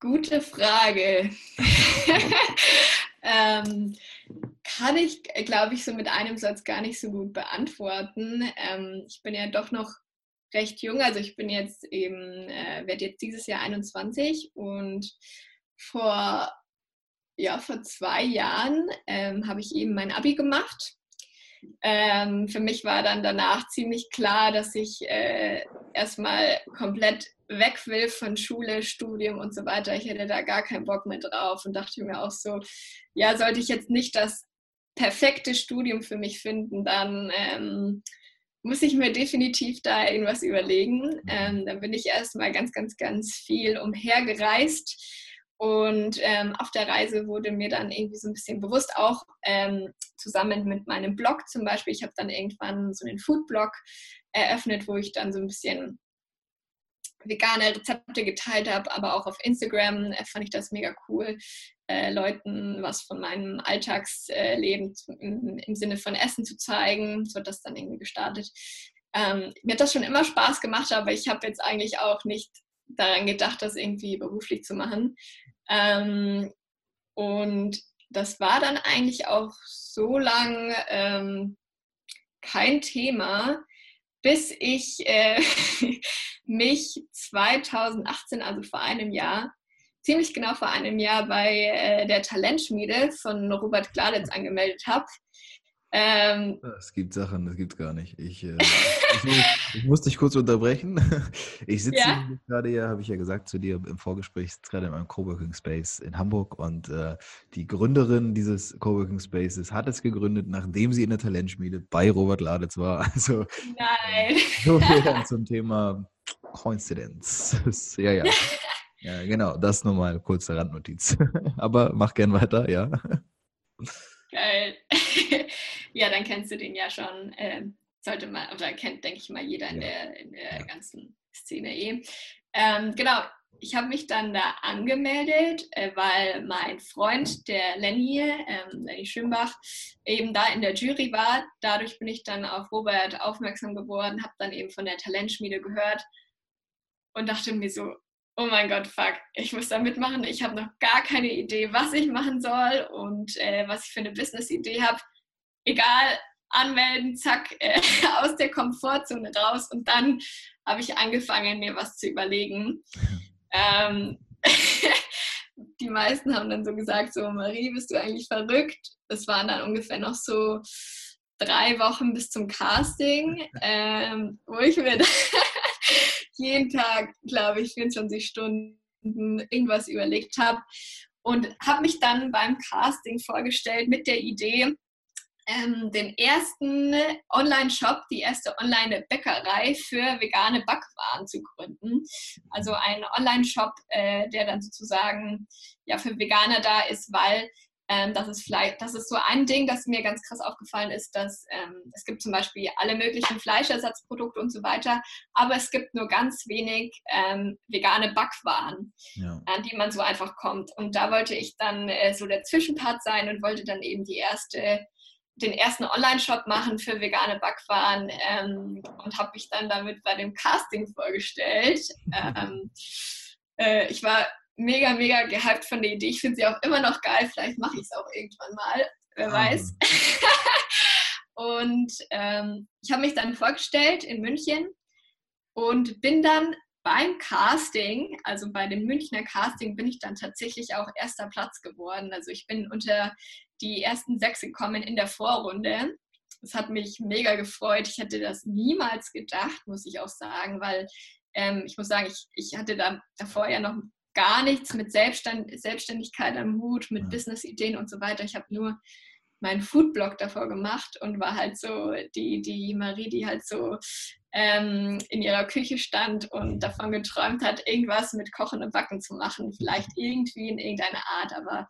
Gute Frage. ähm, kann ich, glaube ich, so mit einem Satz gar nicht so gut beantworten. Ähm, ich bin ja doch noch recht jung, also ich bin jetzt eben, äh, werde jetzt dieses Jahr 21 und vor, ja, vor zwei Jahren ähm, habe ich eben mein Abi gemacht. Ähm, für mich war dann danach ziemlich klar, dass ich äh, erstmal komplett weg will von Schule, Studium und so weiter. Ich hätte da gar keinen Bock mehr drauf und dachte mir auch so, ja, sollte ich jetzt nicht das perfekte Studium für mich finden, dann ähm, muss ich mir definitiv da irgendwas überlegen. Mhm. Ähm, dann bin ich erstmal ganz, ganz, ganz viel umhergereist. Und ähm, auf der Reise wurde mir dann irgendwie so ein bisschen bewusst, auch ähm, zusammen mit meinem Blog zum Beispiel. Ich habe dann irgendwann so einen Food-Blog eröffnet, wo ich dann so ein bisschen vegane Rezepte geteilt habe, aber auch auf Instagram äh, fand ich das mega cool, äh, Leuten was von meinem Alltagsleben im, im, Sinne von Essen zu zeigen. So hat das dann irgendwie gestartet. Ähm, mir hat das schon immer Spaß gemacht, aber ich habe jetzt eigentlich auch nicht daran gedacht, das irgendwie beruflich zu machen. Ähm, und das war dann eigentlich auch so lang ähm, kein Thema, bis ich äh, mich 2018, also vor einem Jahr, ziemlich genau vor einem Jahr bei äh, der Talentschmiede von Robert Gladitz angemeldet habe. Ähm, es gibt Sachen, das gibt es gar nicht. Ich, äh, ich, ich, muss dich kurz unterbrechen. Ich sitze ja? gerade ja, habe ich ja gesagt zu dir im Vorgespräch, sitze gerade in meinem Coworking Space in Hamburg und äh, die Gründerin dieses Coworking Spaces hat es gegründet, nachdem sie in der Talentschmiede bei Robert Laditz war. Also Nein. so viel dann zum Thema Coincidence. ja, ja. Ja, genau, das nochmal kurze Randnotiz. Aber mach gern weiter, ja. Geil. ja, dann kennst du den ja schon. Äh, sollte man, oder kennt, denke ich mal, jeder in ja. der, in der ja. ganzen Szene eh. Ähm, genau, ich habe mich dann da angemeldet, äh, weil mein Freund, der Lenny, ähm, Lenny Schwimbach, eben da in der Jury war. Dadurch bin ich dann auf Robert aufmerksam geworden, habe dann eben von der Talentschmiede gehört und dachte mir so, oh mein Gott, fuck, ich muss da mitmachen. Ich habe noch gar keine Idee, was ich machen soll und äh, was ich für eine Business-Idee habe. Egal, anmelden, zack, äh, aus der Komfortzone raus. Und dann habe ich angefangen, mir was zu überlegen. Ähm, die meisten haben dann so gesagt, so Marie, bist du eigentlich verrückt? Das waren dann ungefähr noch so drei Wochen bis zum Casting, ähm, wo ich mir jeden Tag, glaube ich, 24 Stunden irgendwas überlegt habe und habe mich dann beim Casting vorgestellt mit der Idee, ähm, den ersten Online-Shop, die erste Online-Bäckerei für vegane Backwaren zu gründen. Also ein Online-Shop, äh, der dann sozusagen ja für Veganer da ist, weil ähm, das ist vielleicht, das ist so ein Ding, das mir ganz krass aufgefallen ist, dass ähm, es gibt zum Beispiel alle möglichen Fleischersatzprodukte und so weiter, aber es gibt nur ganz wenig ähm, vegane Backwaren, ja. an die man so einfach kommt. Und da wollte ich dann äh, so der Zwischenpart sein und wollte dann eben die erste den ersten Online-Shop machen für vegane Backwaren ähm, und habe mich dann damit bei dem Casting vorgestellt. Ähm, äh, ich war mega, mega gehypt von der Idee. Ich finde sie auch immer noch geil. Vielleicht mache ich es auch irgendwann mal. Wer ah. weiß. und ähm, ich habe mich dann vorgestellt in München und bin dann beim Casting, also bei dem Münchner Casting, bin ich dann tatsächlich auch erster Platz geworden. Also ich bin unter die ersten sechs gekommen in der Vorrunde. Das hat mich mega gefreut. Ich hätte das niemals gedacht, muss ich auch sagen, weil ähm, ich muss sagen, ich, ich hatte da davor ja noch gar nichts mit Selbststand, Selbstständigkeit am Hut, mit ja. Business-Ideen und so weiter. Ich habe nur meinen Foodblog davor gemacht und war halt so die, die Marie, die halt so ähm, in ihrer Küche stand und davon geträumt hat, irgendwas mit Kochen und Backen zu machen. Vielleicht irgendwie in irgendeiner Art, aber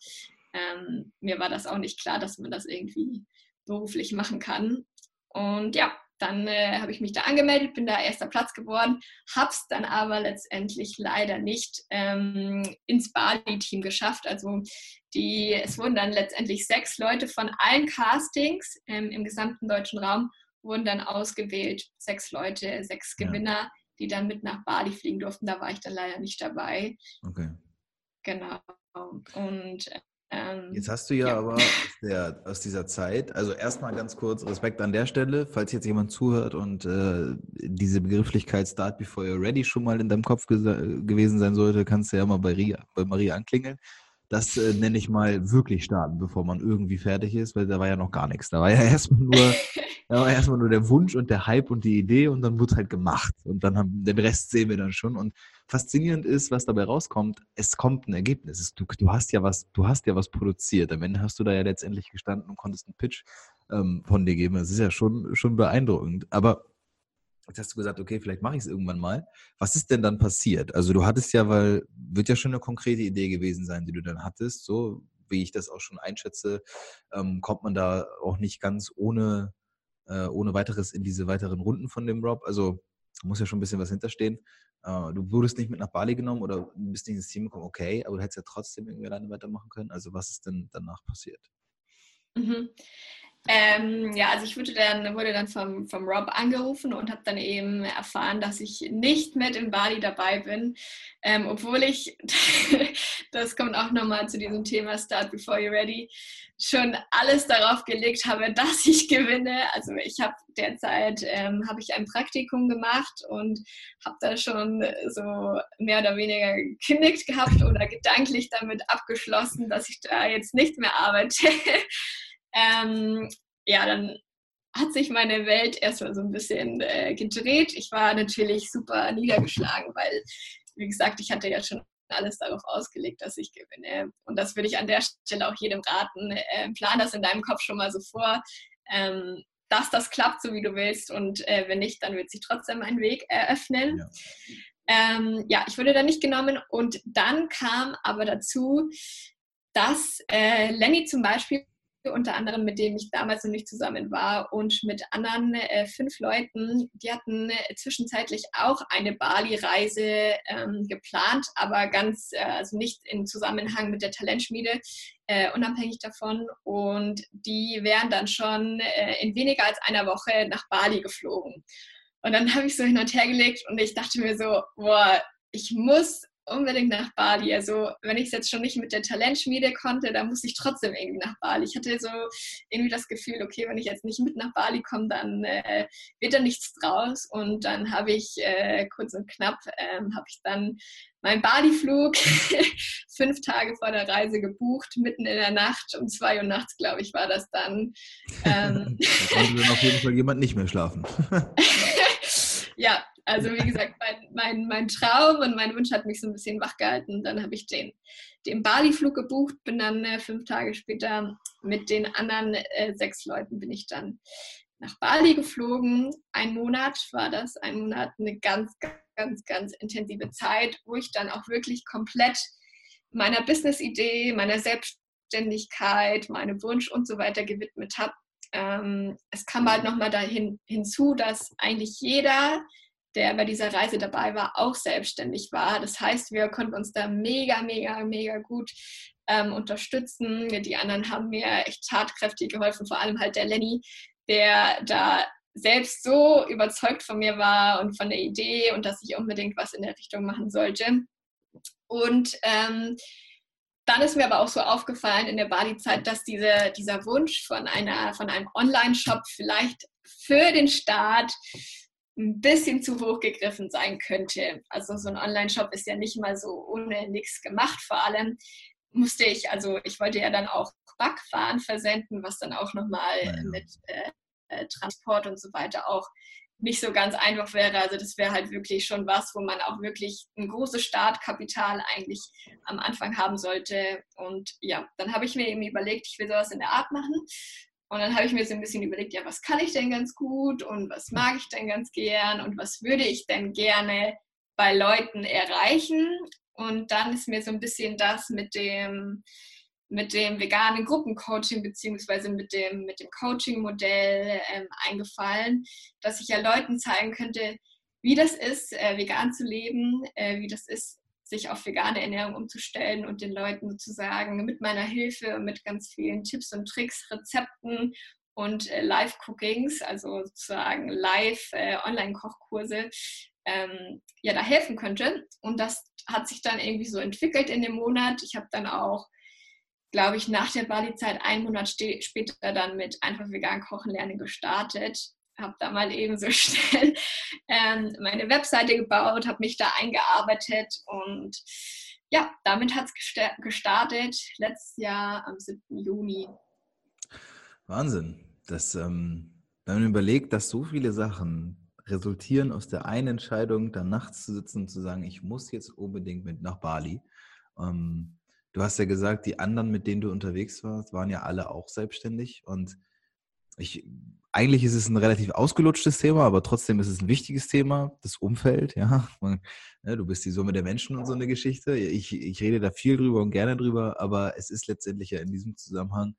ähm, mir war das auch nicht klar, dass man das irgendwie beruflich machen kann. Und ja, dann äh, habe ich mich da angemeldet, bin da erster Platz geworden, habe es dann aber letztendlich leider nicht ähm, ins Bali-Team geschafft. Also die, es wurden dann letztendlich sechs Leute von allen Castings ähm, im gesamten deutschen Raum wurden dann ausgewählt, sechs Leute, sechs Gewinner, ja. die dann mit nach Bali fliegen durften. Da war ich dann leider nicht dabei. Okay. genau. Und ähm, jetzt hast du ja, ja. aber aus, der, aus, dieser Zeit, also erstmal ganz kurz Respekt an der Stelle, falls jetzt jemand zuhört und äh, diese Begrifflichkeit Start Before You're Ready schon mal in deinem Kopf gewesen sein sollte, kannst du ja mal bei, Ria, bei Maria anklingeln. Das äh, nenne ich mal wirklich starten, bevor man irgendwie fertig ist, weil da war ja noch gar nichts. Da war ja erstmal nur, da war erstmal nur der Wunsch und der Hype und die Idee und dann wurde halt gemacht. Und dann haben, den Rest sehen wir dann schon. Und faszinierend ist, was dabei rauskommt, es kommt ein Ergebnis. Du, du hast ja was, du hast ja was produziert. Am Ende hast du da ja letztendlich gestanden und konntest einen Pitch ähm, von dir geben. Das ist ja schon, schon beeindruckend. Aber Jetzt hast du gesagt, okay, vielleicht mache ich es irgendwann mal. Was ist denn dann passiert? Also du hattest ja, weil wird ja schon eine konkrete Idee gewesen sein, die du dann hattest. So wie ich das auch schon einschätze, ähm, kommt man da auch nicht ganz ohne, äh, ohne weiteres in diese weiteren Runden von dem Rob. Also muss ja schon ein bisschen was hinterstehen. Äh, du wurdest nicht mit nach Bali genommen oder bist nicht ins Team gekommen, okay, aber du hättest ja trotzdem irgendwie alleine weitermachen können. Also was ist denn danach passiert? Mhm. Ähm, ja, also ich wurde dann, wurde dann vom, vom Rob angerufen und habe dann eben erfahren, dass ich nicht mit in Bali dabei bin, ähm, obwohl ich, das kommt auch nochmal zu diesem Thema Start Before You're Ready, schon alles darauf gelegt habe, dass ich gewinne. Also ich habe derzeit ähm, habe ich ein Praktikum gemacht und habe da schon so mehr oder weniger gekündigt gehabt oder gedanklich damit abgeschlossen, dass ich da jetzt nicht mehr arbeite. ähm, ja, dann hat sich meine Welt erstmal so ein bisschen äh, gedreht. Ich war natürlich super niedergeschlagen, weil, wie gesagt, ich hatte ja schon alles darauf ausgelegt, dass ich gewinne. Und das würde ich an der Stelle auch jedem raten. Äh, plan das in deinem Kopf schon mal so vor, ähm, dass das klappt, so wie du willst. Und äh, wenn nicht, dann wird sich trotzdem ein Weg eröffnen. Ja. Ähm, ja, ich wurde da nicht genommen. Und dann kam aber dazu, dass äh, Lenny zum Beispiel unter anderem mit dem ich damals noch nicht zusammen war und mit anderen äh, fünf Leuten, die hatten äh, zwischenzeitlich auch eine Bali-Reise ähm, geplant, aber ganz, äh, also nicht in Zusammenhang mit der Talentschmiede, äh, unabhängig davon. Und die wären dann schon äh, in weniger als einer Woche nach Bali geflogen. Und dann habe ich so hin und her gelegt und ich dachte mir so, boah, ich muss unbedingt nach Bali. Also wenn ich es jetzt schon nicht mit der Talentschmiede konnte, dann muss ich trotzdem irgendwie nach Bali. Ich hatte so irgendwie das Gefühl, okay, wenn ich jetzt nicht mit nach Bali komme, dann äh, wird da nichts draus. Und dann habe ich äh, kurz und knapp, ähm, habe ich dann meinen Bali-Flug fünf Tage vor der Reise gebucht, mitten in der Nacht, um zwei Uhr nachts, glaube ich, war das dann. Ähm, da konnte dann auf jeden Fall jemand nicht mehr schlafen. ja, also wie gesagt, mein, mein, mein Traum und mein Wunsch hat mich so ein bisschen wachgehalten. Dann habe ich den, den Bali-Flug gebucht, bin dann äh, fünf Tage später mit den anderen äh, sechs Leuten bin ich dann nach Bali geflogen. Ein Monat war das, ein Monat eine ganz, ganz, ganz intensive Zeit, wo ich dann auch wirklich komplett meiner Business-Idee, meiner Selbstständigkeit, meinem Wunsch und so weiter gewidmet habe. Ähm, es kam halt nochmal dahin hinzu, dass eigentlich jeder der bei dieser Reise dabei war, auch selbstständig war. Das heißt, wir konnten uns da mega, mega, mega gut ähm, unterstützen. Die anderen haben mir echt tatkräftig geholfen, vor allem halt der Lenny, der da selbst so überzeugt von mir war und von der Idee und dass ich unbedingt was in der Richtung machen sollte. Und ähm, dann ist mir aber auch so aufgefallen in der Bali-Zeit, dass diese, dieser Wunsch von, einer, von einem Online-Shop vielleicht für den Start ein bisschen zu hoch gegriffen sein könnte. Also so ein Online-Shop ist ja nicht mal so ohne nichts gemacht. Vor allem musste ich, also ich wollte ja dann auch Backwaren versenden, was dann auch nochmal ja. mit äh, äh, Transport und so weiter auch nicht so ganz einfach wäre. Also das wäre halt wirklich schon was, wo man auch wirklich ein großes Startkapital eigentlich am Anfang haben sollte. Und ja, dann habe ich mir eben überlegt, ich will sowas in der Art machen. Und dann habe ich mir so ein bisschen überlegt, ja, was kann ich denn ganz gut und was mag ich denn ganz gern und was würde ich denn gerne bei Leuten erreichen. Und dann ist mir so ein bisschen das mit dem, mit dem veganen Gruppencoaching beziehungsweise mit dem, mit dem Coaching-Modell ähm, eingefallen, dass ich ja Leuten zeigen könnte, wie das ist, äh, vegan zu leben, äh, wie das ist, sich auf vegane Ernährung umzustellen und den Leuten sozusagen mit meiner Hilfe, mit ganz vielen Tipps und Tricks, Rezepten und äh, Live-Cookings, also sozusagen Live-Online-Kochkurse, ähm, ja da helfen könnte. Und das hat sich dann irgendwie so entwickelt in dem Monat. Ich habe dann auch, glaube ich, nach der Bali-Zeit einen Monat später dann mit einfach vegan kochen lernen gestartet. Habe da mal eben so schnell ähm, meine Webseite gebaut, habe mich da eingearbeitet und ja, damit hat es gestartet letztes Jahr am 7. Juni. Wahnsinn. Das, ähm, wenn man überlegt, dass so viele Sachen resultieren aus der einen Entscheidung, dann nachts zu sitzen und zu sagen, ich muss jetzt unbedingt mit nach Bali. Ähm, du hast ja gesagt, die anderen, mit denen du unterwegs warst, waren ja alle auch selbstständig. Und ich, eigentlich ist es ein relativ ausgelutschtes Thema, aber trotzdem ist es ein wichtiges Thema, das Umfeld, ja. Man, ne, du bist die Summe der Menschen und so eine Geschichte. Ich, ich rede da viel drüber und gerne drüber, aber es ist letztendlich ja in diesem Zusammenhang,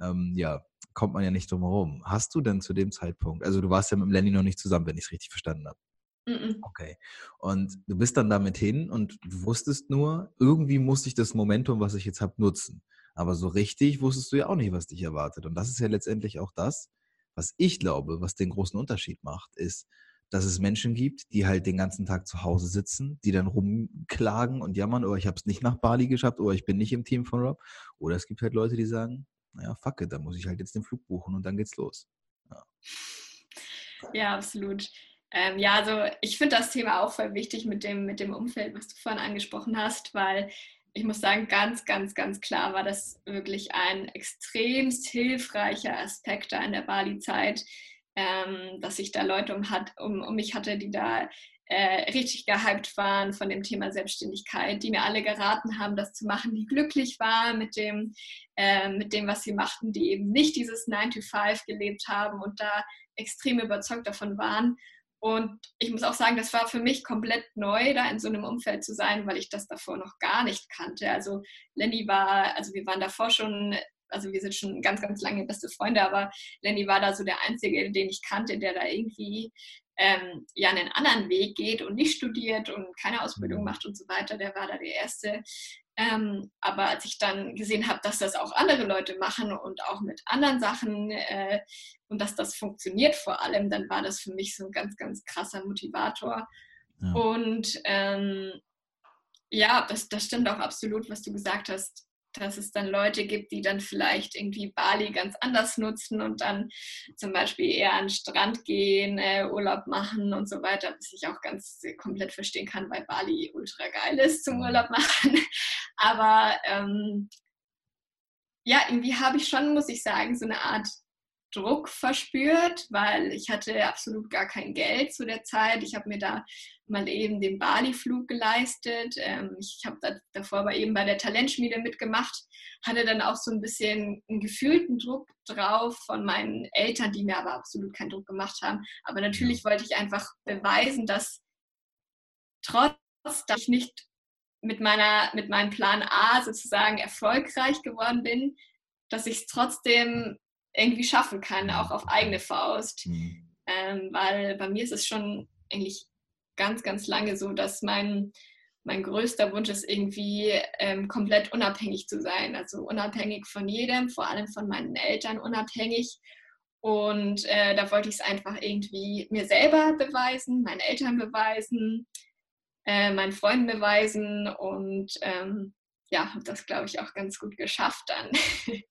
ähm, ja, kommt man ja nicht drum herum. Hast du denn zu dem Zeitpunkt, also du warst ja mit dem Lenny noch nicht zusammen, wenn ich es richtig verstanden habe. Mm Okay. Und du bist dann damit hin und du wusstest nur, irgendwie muss ich das Momentum, was ich jetzt habe, nutzen. Aber so richtig wusstest du ja auch nicht, was dich erwartet. Und das ist ja letztendlich auch das, was ich glaube, was den großen Unterschied macht, ist, dass es Menschen gibt, die halt den ganzen Tag zu Hause sitzen, die dann rumklagen und jammern, oh, ich habe es nicht nach Bali geschafft, oder oh, ich bin nicht im Team von Rob. Oder es gibt halt Leute, die sagen, naja, fuck it, dann muss ich halt jetzt den Flug buchen und dann geht's los. Ja, ja absolut. Ähm, ja, also ich finde das Thema auch voll wichtig mit dem, mit dem Umfeld, was du vorhin angesprochen hast, weil ich muss sagen, ganz, ganz, ganz klar war das wirklich ein extremst hilfreicher Aspekt da in der Bali-Zeit, ähm, dass ich da Leute um, hat, um, um mich hatte, die da äh, richtig gehypt waren von dem Thema Selbstständigkeit, die mir alle geraten haben, das zu machen, die glücklich waren mit dem, äh, mit dem, was sie machten, die eben nicht dieses 9 to 5 gelebt haben und da extrem überzeugt davon waren. Und ich muss auch sagen, das war für mich komplett neu, da in so einem Umfeld zu sein, weil ich das davor noch gar nicht kannte. Also Lenny war, also wir waren davor schon also wir sind schon ganz, ganz lange beste Freunde, aber Lenny war da so der Einzige, den ich kannte, der da irgendwie ähm, ja einen anderen Weg geht und nicht studiert und keine Ausbildung mhm. macht und so weiter, der war da der Erste. Ähm, aber als ich dann gesehen habe, dass das auch andere Leute machen und auch mit anderen Sachen äh, und dass das funktioniert vor allem, dann war das für mich so ein ganz, ganz krasser Motivator. Ja. Und ähm, ja, das, das stimmt auch absolut, was du gesagt hast dass es dann Leute gibt, die dann vielleicht irgendwie Bali ganz anders nutzen und dann zum Beispiel eher an den Strand gehen, äh, Urlaub machen und so weiter, was ich auch ganz äh, komplett verstehen kann, weil Bali ultra geil ist zum Urlaub machen. Aber ähm, ja, irgendwie habe ich schon, muss ich sagen, so eine Art Druck verspürt, weil ich hatte absolut gar kein Geld zu der Zeit. Ich habe mir da mal eben den Bali-Flug geleistet. Ähm, ich habe da davor aber eben bei der Talentschmiede mitgemacht, hatte dann auch so ein bisschen einen gefühlten Druck drauf von meinen Eltern, die mir aber absolut keinen Druck gemacht haben. Aber natürlich wollte ich einfach beweisen, dass trotz, dass ich nicht mit, meiner, mit meinem Plan A sozusagen erfolgreich geworden bin, dass ich es trotzdem irgendwie schaffen kann, auch auf eigene Faust. Mhm. Ähm, weil bei mir ist es schon eigentlich ganz, ganz lange so, dass mein, mein größter Wunsch ist, irgendwie ähm, komplett unabhängig zu sein. Also unabhängig von jedem, vor allem von meinen Eltern unabhängig. Und äh, da wollte ich es einfach irgendwie mir selber beweisen, meinen Eltern beweisen, äh, meinen Freunden beweisen und ähm, ja, habe das, glaube ich, auch ganz gut geschafft dann.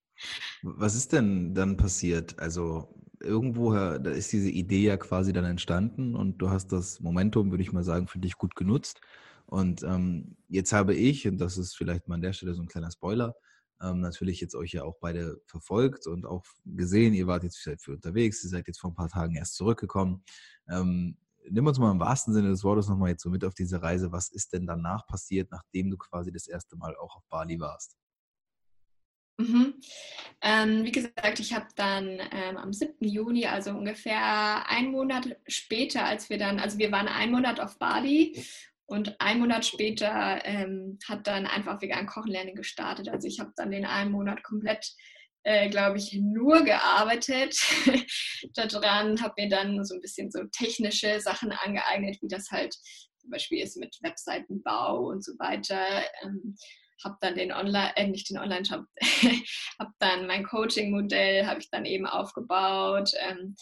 Was ist denn dann passiert? Also irgendwoher, da ist diese Idee ja quasi dann entstanden und du hast das Momentum, würde ich mal sagen, für dich gut genutzt. Und ähm, jetzt habe ich, und das ist vielleicht mal an der Stelle so ein kleiner Spoiler, ähm, natürlich jetzt euch ja auch beide verfolgt und auch gesehen, ihr wart jetzt seid für unterwegs, ihr seid jetzt vor ein paar Tagen erst zurückgekommen. Ähm, nimm uns mal im wahrsten Sinne des Wortes nochmal jetzt so mit auf diese Reise. Was ist denn danach passiert, nachdem du quasi das erste Mal auch auf Bali warst? Mhm. Ähm, wie gesagt, ich habe dann ähm, am 7. Juni, also ungefähr einen Monat später, als wir dann, also wir waren einen Monat auf Bali und einen Monat später ähm, hat dann einfach vegan Kochen lernen gestartet. Also ich habe dann den einen Monat komplett, äh, glaube ich, nur gearbeitet daran, habe mir dann so ein bisschen so technische Sachen angeeignet, wie das halt zum Beispiel ist mit Webseitenbau und so weiter. Ähm, habe dann den Online, äh, nicht den Online-Shop, habe dann mein Coaching-Modell, habe ich dann eben aufgebaut, ähm,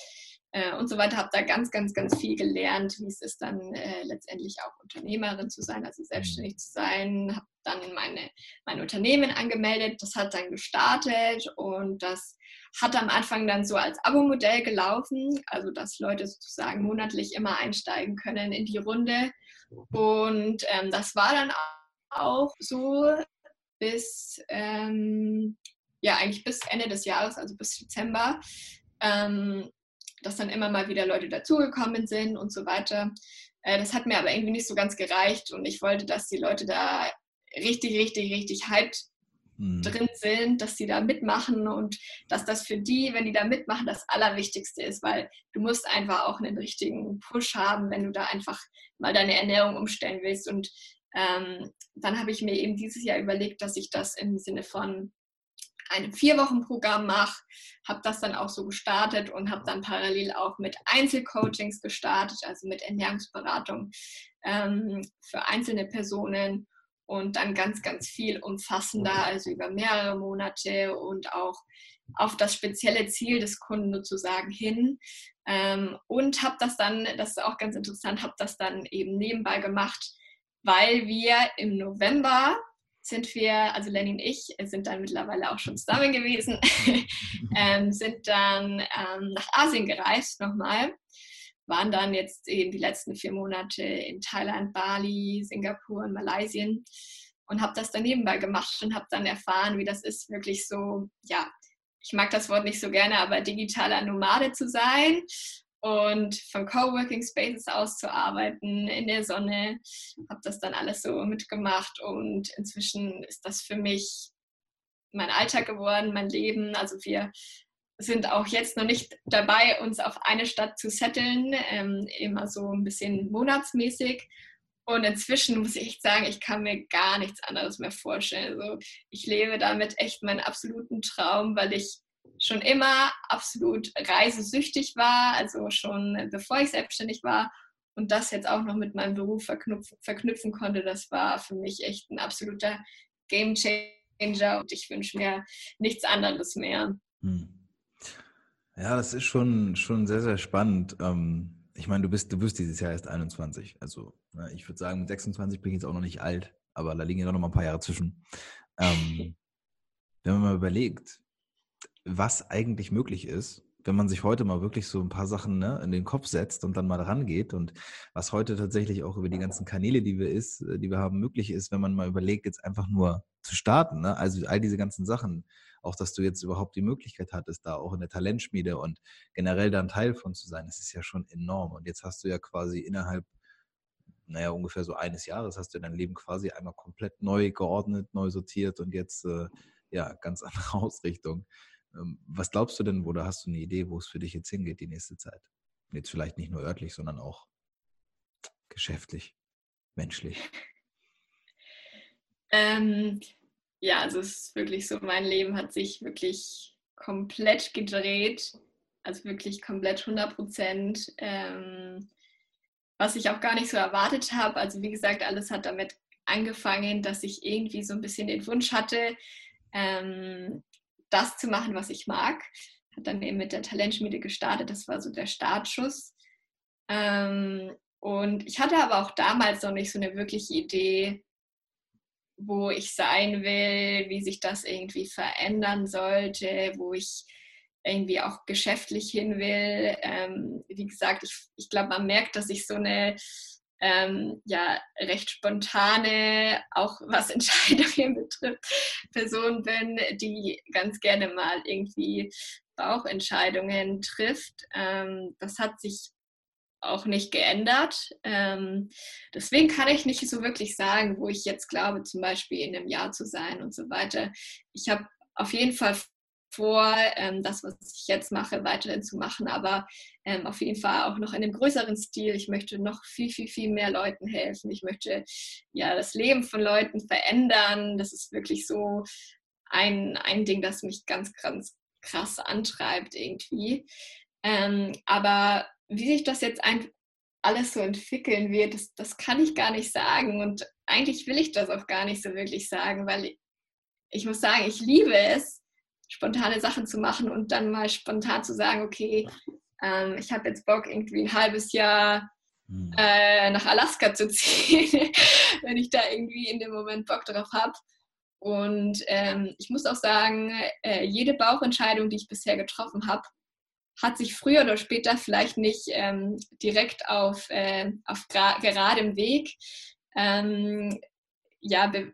äh, und so weiter. Habe da ganz, ganz, ganz viel gelernt, wie es ist, dann äh, letztendlich auch Unternehmerin zu sein, also selbstständig zu sein. Habe dann meine, mein Unternehmen angemeldet, das hat dann gestartet und das hat am Anfang dann so als Abo-Modell gelaufen, also dass Leute sozusagen monatlich immer einsteigen können in die Runde. Und ähm, das war dann auch so bis, ähm, ja, eigentlich bis Ende des Jahres, also bis Dezember. Ähm, dass dann immer mal wieder Leute dazugekommen sind und so weiter. Äh, das hat mir aber irgendwie nicht so ganz gereicht und ich wollte, dass die Leute da richtig, richtig, richtig hyped mhm. drin sind, dass sie da mitmachen und dass das für die, wenn die da mitmachen, das Allerwichtigste ist, weil du musst einfach auch einen richtigen Push haben, wenn du da einfach mal deine Ernährung umstellen willst. Und ähm, dann habe ich mir eben dieses Jahr überlegt, dass ich das im Sinne von einem Vier-Wochen-Programm mache, habe das dann auch so gestartet und habe dann parallel auch mit Einzelcoachings gestartet, also mit Ernährungsberatung ähm, für einzelne Personen und dann ganz, ganz viel umfassender, also über mehrere Monate und auch auf das spezielle Ziel des Kunden sozusagen hin. Ähm, und habe das dann, das ist auch ganz interessant, habe das dann eben nebenbei gemacht, weil wir im November sind wir, also Lenny und ich, sind dann mittlerweile auch schon zusammen gewesen, ähm, sind dann ähm, nach Asien gereist nochmal, waren dann jetzt eben die letzten vier Monate in Thailand, Bali, Singapur und Malaysia und habe das dann nebenbei gemacht und habe dann erfahren, wie das ist, wirklich so, ja, ich mag das Wort nicht so gerne, aber digitaler Nomade zu sein und von Coworking Spaces aus zu arbeiten in der Sonne. Habe das dann alles so mitgemacht und inzwischen ist das für mich mein Alltag geworden, mein Leben. Also wir sind auch jetzt noch nicht dabei, uns auf eine Stadt zu setteln, ähm, immer so ein bisschen monatsmäßig. Und inzwischen muss ich echt sagen, ich kann mir gar nichts anderes mehr vorstellen. Also ich lebe damit echt meinen absoluten Traum, weil ich schon immer absolut reisesüchtig war, also schon bevor ich selbstständig war und das jetzt auch noch mit meinem Beruf verknüpfen, verknüpfen konnte, das war für mich echt ein absoluter Game Changer und ich wünsche mir nichts anderes mehr. Hm. Ja, das ist schon, schon sehr, sehr spannend. Ähm, ich meine, du bist, du bist dieses Jahr erst 21. Also ne, ich würde sagen, mit 26 bin ich jetzt auch noch nicht alt, aber da liegen ja noch mal ein paar Jahre zwischen. Ähm, wenn man mal überlegt, was eigentlich möglich ist, wenn man sich heute mal wirklich so ein paar Sachen ne, in den Kopf setzt und dann mal rangeht und was heute tatsächlich auch über die ganzen Kanäle, die wir ist, äh, die wir haben, möglich ist, wenn man mal überlegt, jetzt einfach nur zu starten. Ne? Also all diese ganzen Sachen, auch dass du jetzt überhaupt die Möglichkeit hattest, da auch in der Talentschmiede und generell da ein Teil von zu sein, das ist ja schon enorm. Und jetzt hast du ja quasi innerhalb, naja, ungefähr so eines Jahres hast du dein Leben quasi einmal komplett neu geordnet, neu sortiert und jetzt äh, ja ganz andere Ausrichtung. Ähm, was glaubst du denn, oder hast du eine Idee, wo es für dich jetzt hingeht die nächste Zeit? Jetzt vielleicht nicht nur örtlich, sondern auch geschäftlich, menschlich. Ähm, ja, also es ist wirklich so, mein Leben hat sich wirklich komplett gedreht, also wirklich komplett 100 Prozent, ähm, was ich auch gar nicht so erwartet habe. Also wie gesagt, alles hat damit angefangen, dass ich irgendwie so ein bisschen den Wunsch hatte, ähm, das zu machen, was ich mag. Hat dann eben mit der Talentschmiede gestartet. Das war so der Startschuss. Ähm, und ich hatte aber auch damals noch nicht so eine wirkliche Idee, wo ich sein will, wie sich das irgendwie verändern sollte, wo ich irgendwie auch geschäftlich hin will. Ähm, wie gesagt, ich, ich glaube, man merkt, dass ich so eine ähm, ja recht spontane, auch was Entscheidungen betrifft, Person bin, die ganz gerne mal irgendwie Bauchentscheidungen trifft. Ähm, das hat sich auch nicht geändert. Ähm, deswegen kann ich nicht so wirklich sagen, wo ich jetzt glaube, zum Beispiel in einem Jahr zu sein und so weiter. Ich habe auf jeden Fall vor, ähm, das, was ich jetzt mache, weiterhin zu machen, aber ähm, auf jeden Fall auch noch in einem größeren Stil. Ich möchte noch viel, viel, viel mehr Leuten helfen. Ich möchte ja das Leben von Leuten verändern. Das ist wirklich so ein, ein Ding, das mich ganz, ganz krass antreibt irgendwie. Ähm, aber wie sich das jetzt alles so entwickeln wird, das, das kann ich gar nicht sagen. Und eigentlich will ich das auch gar nicht so wirklich sagen, weil ich, ich muss sagen, ich liebe es, spontane Sachen zu machen und dann mal spontan zu sagen, okay, ähm, ich habe jetzt Bock, irgendwie ein halbes Jahr hm. äh, nach Alaska zu ziehen, wenn ich da irgendwie in dem Moment Bock drauf habe. Und ähm, ich muss auch sagen, äh, jede Bauchentscheidung, die ich bisher getroffen habe, hat sich früher oder später vielleicht nicht ähm, direkt auf, äh, auf geradem Weg ähm, ja, be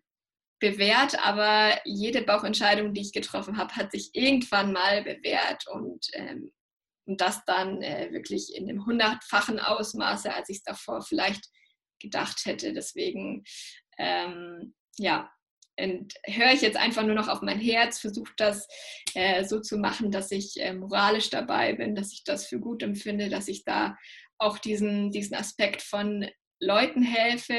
bewährt, aber jede Bauchentscheidung, die ich getroffen habe, hat sich irgendwann mal bewährt. Und, ähm, und das dann äh, wirklich in dem hundertfachen Ausmaße, als ich es davor vielleicht gedacht hätte. Deswegen, ähm, ja, und höre ich jetzt einfach nur noch auf mein Herz, versuche das äh, so zu machen, dass ich äh, moralisch dabei bin, dass ich das für gut empfinde, dass ich da auch diesen, diesen Aspekt von Leuten helfe,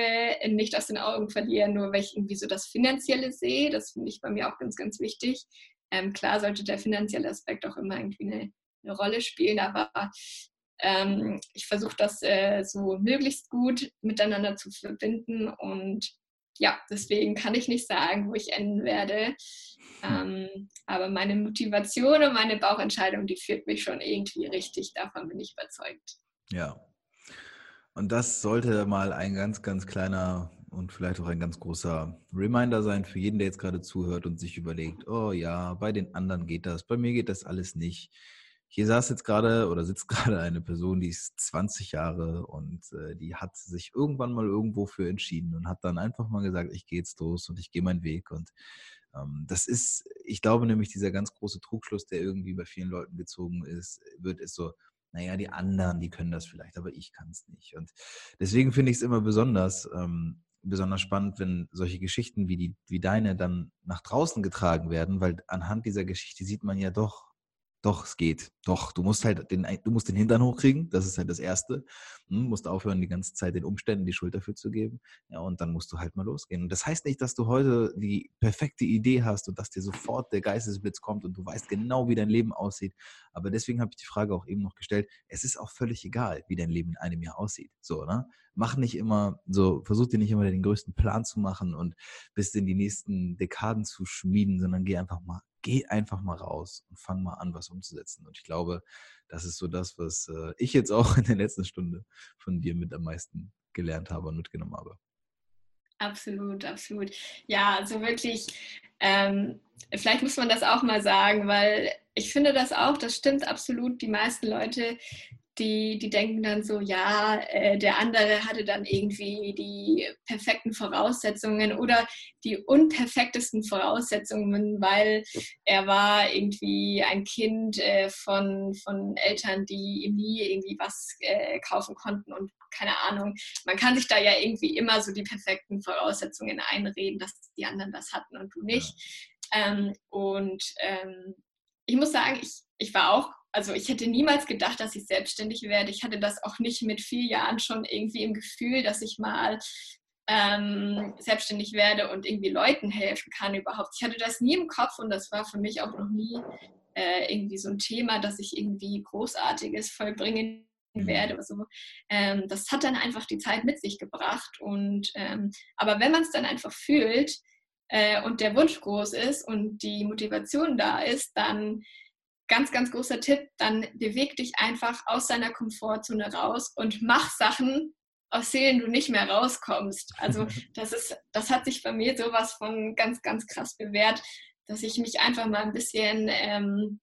nicht aus den Augen verliere, nur weil ich irgendwie so das Finanzielle sehe. Das finde ich bei mir auch ganz, ganz wichtig. Ähm, klar sollte der finanzielle Aspekt auch immer irgendwie eine, eine Rolle spielen, aber ähm, ich versuche das äh, so möglichst gut miteinander zu verbinden und ja, deswegen kann ich nicht sagen, wo ich enden werde. Hm. Ähm, aber meine Motivation und meine Bauchentscheidung, die führt mich schon irgendwie richtig. Davon bin ich überzeugt. Ja. Und das sollte mal ein ganz, ganz kleiner und vielleicht auch ein ganz großer Reminder sein für jeden, der jetzt gerade zuhört und sich überlegt, oh ja, bei den anderen geht das, bei mir geht das alles nicht. Hier saß jetzt gerade oder sitzt gerade eine Person, die ist 20 Jahre und äh, die hat sich irgendwann mal irgendwo für entschieden und hat dann einfach mal gesagt, ich gehe jetzt los und ich gehe meinen Weg. Und ähm, das ist, ich glaube nämlich, dieser ganz große Trugschluss, der irgendwie bei vielen Leuten gezogen ist, wird, ist so, naja, die anderen, die können das vielleicht, aber ich kann es nicht. Und deswegen finde ich es immer besonders, ähm, besonders spannend, wenn solche Geschichten wie, die, wie deine dann nach draußen getragen werden, weil anhand dieser Geschichte sieht man ja doch, doch, es geht. Doch, du musst halt den, du musst den Hintern hochkriegen. Das ist halt das Erste. Du hm, musst aufhören, die ganze Zeit den Umständen die Schuld dafür zu geben. Ja, und dann musst du halt mal losgehen. Und das heißt nicht, dass du heute die perfekte Idee hast und dass dir sofort der Geistesblitz kommt und du weißt genau, wie dein Leben aussieht. Aber deswegen habe ich die Frage auch eben noch gestellt. Es ist auch völlig egal, wie dein Leben in einem Jahr aussieht. So, ne? Mach nicht immer so, versuch dir nicht immer den größten Plan zu machen und bis in die nächsten Dekaden zu schmieden, sondern geh einfach mal geh einfach mal raus und fang mal an, was umzusetzen. Und ich glaube, das ist so das, was äh, ich jetzt auch in der letzten Stunde von dir mit am meisten gelernt habe und mitgenommen habe. Absolut, absolut. Ja, also wirklich, ähm, vielleicht muss man das auch mal sagen, weil ich finde das auch, das stimmt absolut. Die meisten Leute die, die denken dann so, ja, äh, der andere hatte dann irgendwie die perfekten Voraussetzungen oder die unperfektesten Voraussetzungen, weil er war irgendwie ein Kind äh, von, von Eltern, die ihm nie irgendwie was äh, kaufen konnten und keine Ahnung. Man kann sich da ja irgendwie immer so die perfekten Voraussetzungen einreden, dass die anderen das hatten und du nicht. Ähm, und ähm, ich muss sagen, ich, ich war auch also ich hätte niemals gedacht, dass ich selbstständig werde. Ich hatte das auch nicht mit vier Jahren schon irgendwie im Gefühl, dass ich mal ähm, selbstständig werde und irgendwie Leuten helfen kann überhaupt. Ich hatte das nie im Kopf und das war für mich auch noch nie äh, irgendwie so ein Thema, dass ich irgendwie Großartiges vollbringen mhm. werde oder so. Ähm, das hat dann einfach die Zeit mit sich gebracht. Und ähm, aber wenn man es dann einfach fühlt äh, und der Wunsch groß ist und die Motivation da ist, dann ganz, ganz großer Tipp, dann beweg dich einfach aus deiner Komfortzone raus und mach Sachen, aus denen du nicht mehr rauskommst. Also das ist, das hat sich bei mir sowas von ganz, ganz krass bewährt, dass ich mich einfach mal ein bisschen ähm,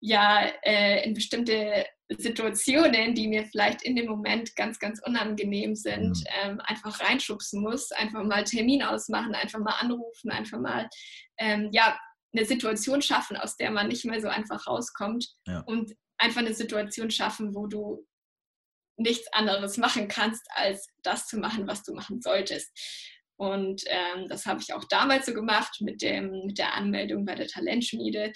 ja äh, in bestimmte Situationen, die mir vielleicht in dem Moment ganz, ganz unangenehm sind, mhm. ähm, einfach reinschubsen muss, einfach mal Termin ausmachen, einfach mal anrufen, einfach mal ähm, ja eine Situation schaffen, aus der man nicht mehr so einfach rauskommt ja. und einfach eine Situation schaffen, wo du nichts anderes machen kannst, als das zu machen, was du machen solltest. Und ähm, das habe ich auch damals so gemacht mit, dem, mit der Anmeldung bei der Talentschmiede.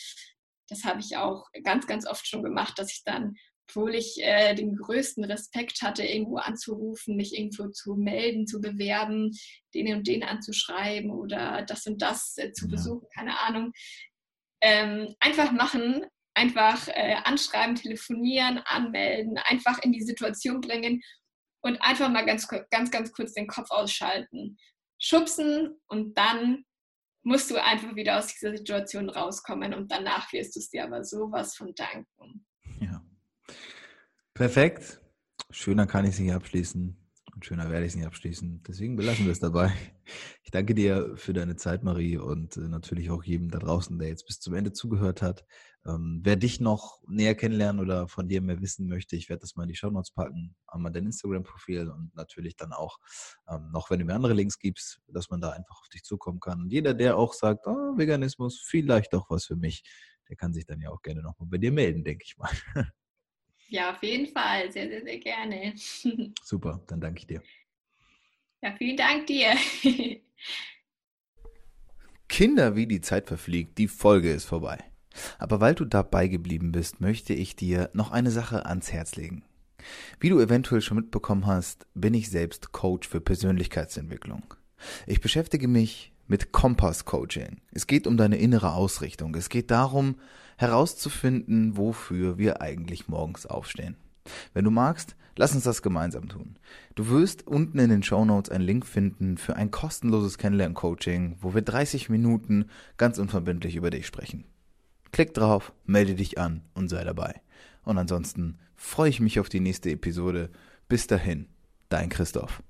Das habe ich auch ganz, ganz oft schon gemacht, dass ich dann obwohl ich äh, den größten Respekt hatte, irgendwo anzurufen, mich irgendwo zu melden, zu bewerben, den und den anzuschreiben oder das und das äh, zu besuchen, keine Ahnung. Ähm, einfach machen, einfach äh, anschreiben, telefonieren, anmelden, einfach in die Situation bringen und einfach mal ganz, ganz, ganz kurz den Kopf ausschalten. Schubsen und dann musst du einfach wieder aus dieser Situation rauskommen und danach wirst du es dir aber sowas von danken. Ja. Perfekt. Schöner kann ich es nicht abschließen. Und schöner werde ich es nicht abschließen. Deswegen belassen wir es dabei. Ich danke dir für deine Zeit, Marie, und äh, natürlich auch jedem da draußen, der jetzt bis zum Ende zugehört hat. Ähm, wer dich noch näher kennenlernen oder von dir mehr wissen möchte, ich werde das mal in die Show Notes packen, einmal dein Instagram-Profil und natürlich dann auch ähm, noch, wenn du mir andere Links gibst, dass man da einfach auf dich zukommen kann. Und jeder, der auch sagt, oh, Veganismus, vielleicht doch was für mich, der kann sich dann ja auch gerne nochmal bei dir melden, denke ich mal. Ja, auf jeden Fall. Sehr, sehr, sehr gerne. Super, dann danke ich dir. Ja, vielen Dank dir. Kinder, wie die Zeit verfliegt, die Folge ist vorbei. Aber weil du dabei geblieben bist, möchte ich dir noch eine Sache ans Herz legen. Wie du eventuell schon mitbekommen hast, bin ich selbst Coach für Persönlichkeitsentwicklung. Ich beschäftige mich mit Kompass Coaching. Es geht um deine innere Ausrichtung. Es geht darum, herauszufinden, wofür wir eigentlich morgens aufstehen. Wenn du magst, lass uns das gemeinsam tun. Du wirst unten in den Show Notes einen Link finden für ein kostenloses Kennenlern-Coaching, wo wir 30 Minuten ganz unverbindlich über dich sprechen. Klick drauf, melde dich an und sei dabei. Und ansonsten freue ich mich auf die nächste Episode. Bis dahin, dein Christoph.